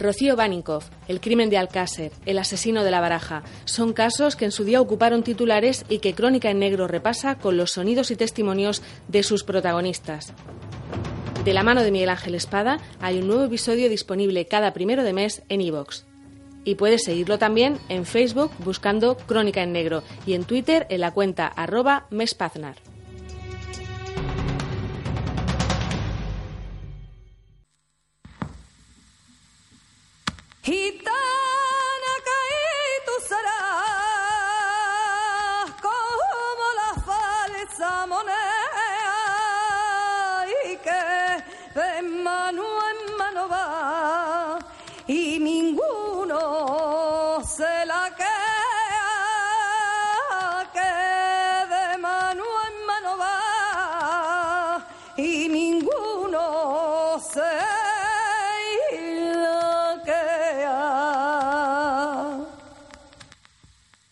Rocío Baninkoff, el crimen de Alcácer, el asesino de la baraja, son casos que en su día ocuparon titulares y que Crónica en Negro repasa con los sonidos y testimonios de sus protagonistas. De la mano de Miguel Ángel Espada hay un nuevo episodio disponible cada primero de mes en iVoox. Y puedes seguirlo también en Facebook buscando Crónica en Negro y en Twitter en la cuenta arroba mespaznar. Gitana caí tú serás como la falsa moneda. Y que de mano en mano va y ninguno se la queda que y ninguno se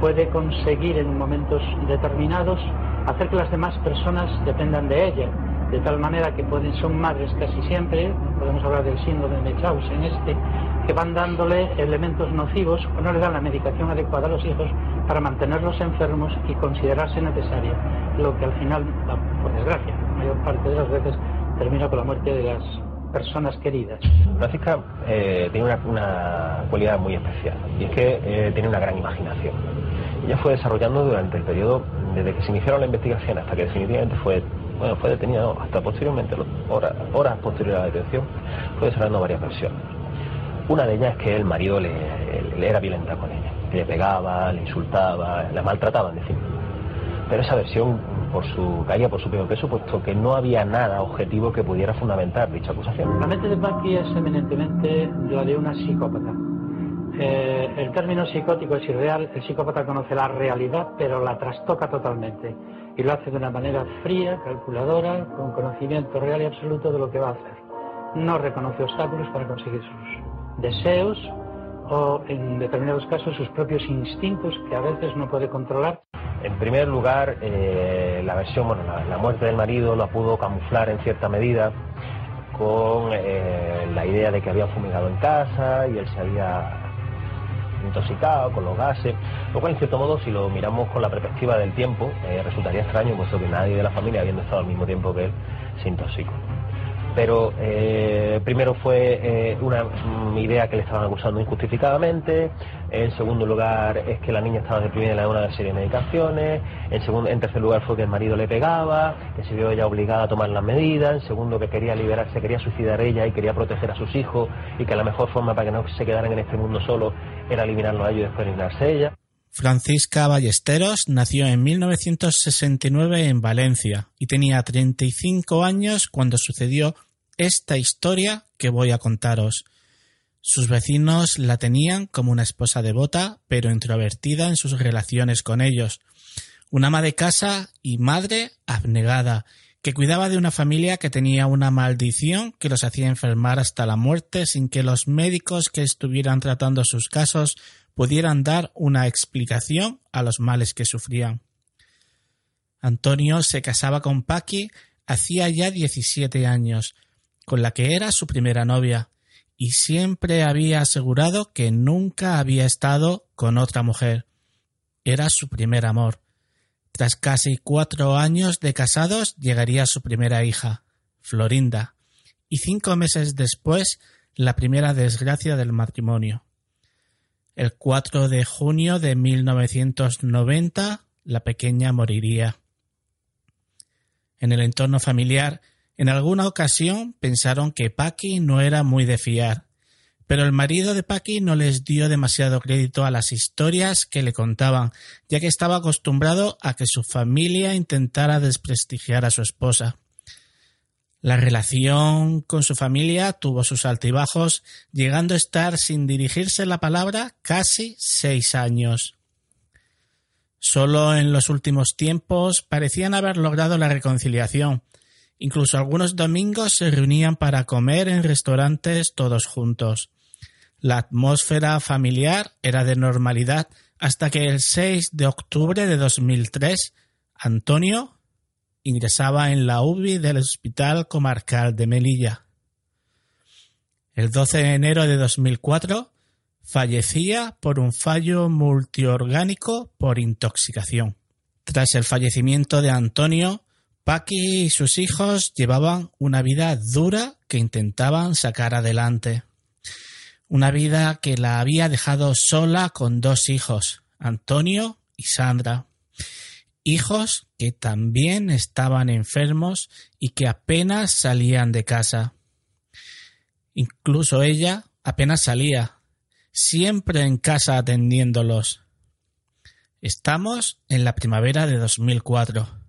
puede conseguir en momentos determinados hacer que las demás personas dependan de ella, de tal manera que pueden, son madres casi siempre, podemos hablar del síndrome de en este, que van dándole elementos nocivos o no le dan la medicación adecuada a los hijos para mantenerlos enfermos y considerarse necesaria, lo que al final, por desgracia, la mayor parte de las veces termina con la muerte de las personas queridas. Francisca eh, tiene una, una cualidad muy especial y es que eh, tiene una gran imaginación. Ella fue desarrollando durante el periodo desde que se iniciaron la investigación hasta que definitivamente fue bueno fue detenida no, hasta posteriormente horas, horas posteriores a la detención fue desarrollando varias versiones. Una de ellas es que el marido le, le era violenta con ella, le pegaba, le insultaba, la maltrataba en definitiva. Pero esa versión por su, caía por su peor peso, puesto que no había nada objetivo que pudiera fundamentar dicha acusación. La mente de Bucky es eminentemente la de una psicópata. Eh, el término psicótico es irreal, el psicópata conoce la realidad, pero la trastoca totalmente. Y lo hace de una manera fría, calculadora, con conocimiento real y absoluto de lo que va a hacer. No reconoce obstáculos para conseguir sus deseos o, en determinados casos, sus propios instintos que a veces no puede controlar. En primer lugar, eh, la versión, bueno, la, la muerte del marido la pudo camuflar en cierta medida con eh, la idea de que había fumigado en casa y él se había intoxicado con los gases, lo cual en cierto modo si lo miramos con la perspectiva del tiempo eh, resultaría extraño puesto que nadie de la familia habiendo estado al mismo tiempo que él se intoxicó. Pero eh, primero fue eh, una mm, idea que le estaban acusando injustificadamente. En segundo lugar es que la niña estaba deprimida le daba una serie de medicaciones. En, segundo, en tercer lugar fue que el marido le pegaba, que se vio ella obligada a tomar las medidas. En segundo que quería liberarse, quería suicidar ella y quería proteger a sus hijos y que la mejor forma para que no se quedaran en este mundo solo era eliminarlos a ellos y después eliminarse ella. Francisca Ballesteros nació en 1969 en Valencia y tenía 35 años cuando sucedió esta historia que voy a contaros. Sus vecinos la tenían como una esposa devota, pero introvertida en sus relaciones con ellos. Una ama de casa y madre abnegada, que cuidaba de una familia que tenía una maldición que los hacía enfermar hasta la muerte sin que los médicos que estuvieran tratando sus casos pudieran dar una explicación a los males que sufrían. Antonio se casaba con Paqui hacía ya 17 años, con la que era su primera novia, y siempre había asegurado que nunca había estado con otra mujer. Era su primer amor. Tras casi cuatro años de casados llegaría su primera hija, Florinda, y cinco meses después la primera desgracia del matrimonio. El 4 de junio de 1990 la pequeña moriría. En el entorno familiar, en alguna ocasión pensaron que Paqui no era muy de fiar, pero el marido de Paqui no les dio demasiado crédito a las historias que le contaban, ya que estaba acostumbrado a que su familia intentara desprestigiar a su esposa. La relación con su familia tuvo sus altibajos, llegando a estar sin dirigirse la palabra casi seis años. Solo en los últimos tiempos parecían haber logrado la reconciliación. Incluso algunos domingos se reunían para comer en restaurantes todos juntos. La atmósfera familiar era de normalidad hasta que el 6 de octubre de 2003 Antonio ingresaba en la UBI del Hospital Comarcal de Melilla. El 12 de enero de 2004 fallecía por un fallo multiorgánico por intoxicación. Tras el fallecimiento de Antonio, Paqui y sus hijos llevaban una vida dura que intentaban sacar adelante. Una vida que la había dejado sola con dos hijos, Antonio y Sandra hijos que también estaban enfermos y que apenas salían de casa. Incluso ella apenas salía, siempre en casa atendiéndolos. Estamos en la primavera de 2004.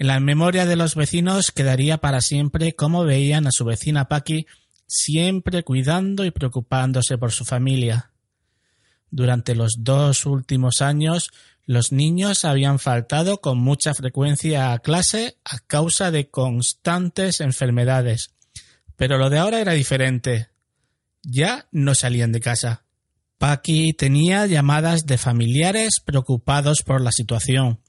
En la memoria de los vecinos quedaría para siempre cómo veían a su vecina Paqui siempre cuidando y preocupándose por su familia. Durante los dos últimos años los niños habían faltado con mucha frecuencia a clase a causa de constantes enfermedades. Pero lo de ahora era diferente. Ya no salían de casa. Paqui tenía llamadas de familiares preocupados por la situación.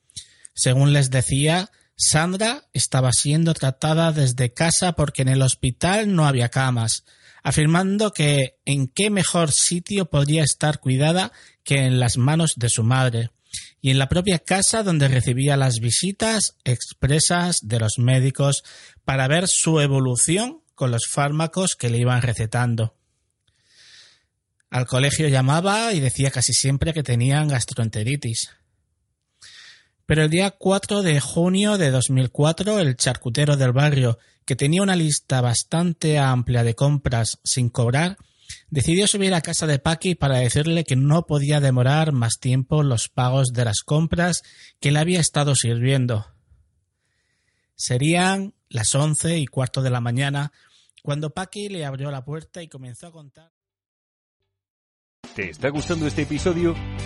Según les decía, Sandra estaba siendo tratada desde casa porque en el hospital no había camas, afirmando que en qué mejor sitio podría estar cuidada que en las manos de su madre y en la propia casa donde recibía las visitas expresas de los médicos para ver su evolución con los fármacos que le iban recetando. Al colegio llamaba y decía casi siempre que tenían gastroenteritis. Pero el día 4 de junio de 2004, el charcutero del barrio, que tenía una lista bastante amplia de compras sin cobrar, decidió subir a casa de Paqui para decirle que no podía demorar más tiempo los pagos de las compras que le había estado sirviendo. Serían las once y cuarto de la mañana cuando Paqui le abrió la puerta y comenzó a contar. ¿Te está gustando este episodio?